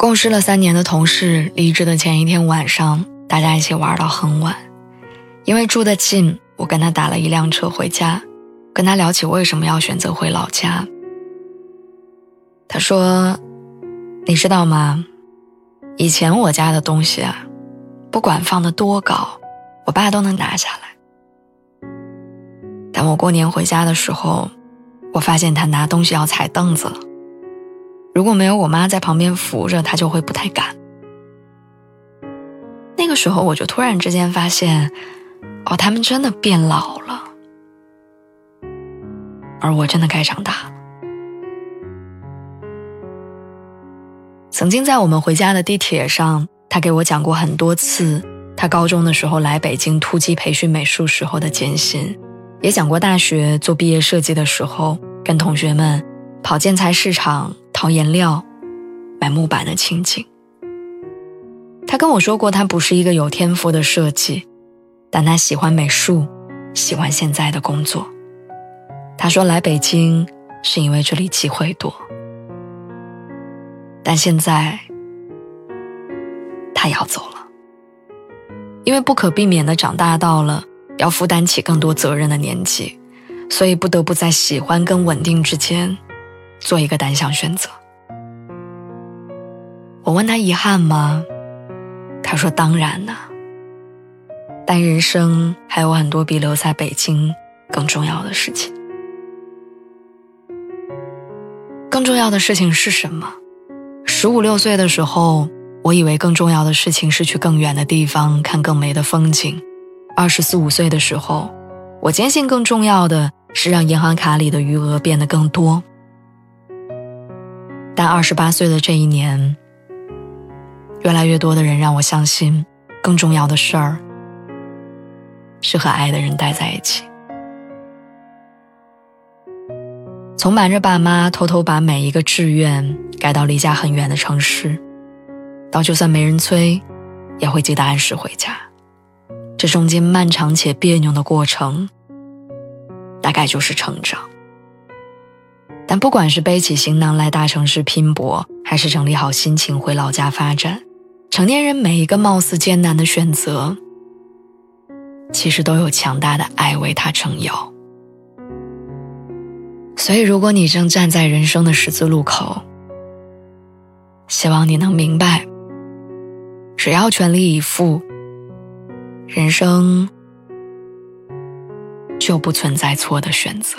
共事了三年的同事离职的前一天晚上，大家一起玩到很晚。因为住得近，我跟他打了一辆车回家，跟他聊起为什么要选择回老家。他说：“你知道吗？以前我家的东西啊，不管放得多高，我爸都能拿下来。但我过年回家的时候，我发现他拿东西要踩凳子了。”如果没有我妈在旁边扶着，他就会不太敢。那个时候，我就突然之间发现，哦，他们真的变老了，而我真的该长大了。曾经在我们回家的地铁上，他给我讲过很多次他高中的时候来北京突击培训美术时候的艰辛，也讲过大学做毕业设计的时候跟同学们跑建材市场。淘颜料、买木板的情景。他跟我说过，他不是一个有天赋的设计，但他喜欢美术，喜欢现在的工作。他说来北京是因为这里机会多，但现在他要走了，因为不可避免的长大到了要负担起更多责任的年纪，所以不得不在喜欢跟稳定之间。做一个单项选择。我问他遗憾吗？他说当然呢。但人生还有很多比留在北京更重要的事情。更重要的事情是什么？十五六岁的时候，我以为更重要的事情是去更远的地方看更美的风景。二十四五岁的时候，我坚信更重要的是让银行卡里的余额变得更多。但二十八岁的这一年，越来越多的人让我相信，更重要的事儿是和爱的人待在一起。从瞒着爸妈偷偷把每一个志愿改到离家很远的城市，到就算没人催，也会记得按时回家。这中间漫长且别扭的过程，大概就是成长。但不管是背起行囊来大城市拼搏，还是整理好心情回老家发展，成年人每一个貌似艰难的选择，其实都有强大的爱为他撑腰。所以，如果你正站在人生的十字路口，希望你能明白，只要全力以赴，人生就不存在错的选择。